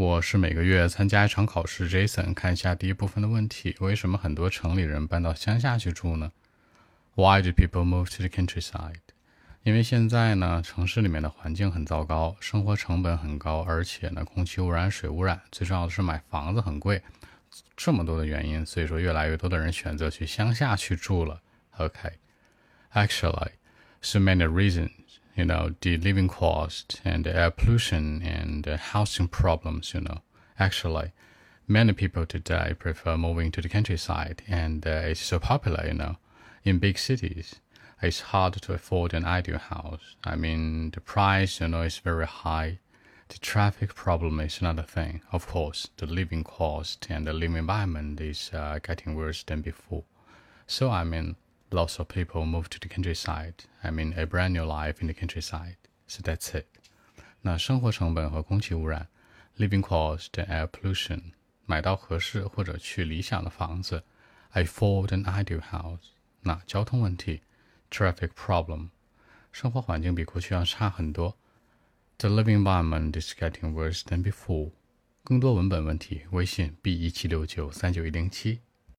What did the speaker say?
我是每个月参加一场考试。Jason，看一下第一部分的问题：为什么很多城里人搬到乡下去住呢？Why do people move to the countryside？因为现在呢，城市里面的环境很糟糕，生活成本很高，而且呢，空气污染、水污染，最重要的是买房子很贵。这么多的原因，所以说越来越多的人选择去乡下去住了。OK，Actually, so many reasons. You know, the living cost and the air pollution and the housing problems, you know. Actually, many people today prefer moving to the countryside and uh, it's so popular, you know. In big cities, it's hard to afford an ideal house. I mean, the price, you know, is very high. The traffic problem is another thing. Of course, the living cost and the living environment is uh, getting worse than before. So, I mean, lots of people move to the countryside. I mean, a brand new life in the countryside. So that's it. 那生活成本和空气污染，living cost and air pollution，买到合适或者去理想的房子，afford an ideal house。那交通问题，traffic problem，生活环境比过去要差很多。The living environment is getting worse than before。更多文本问题，微信 b 一七六九三九一零七。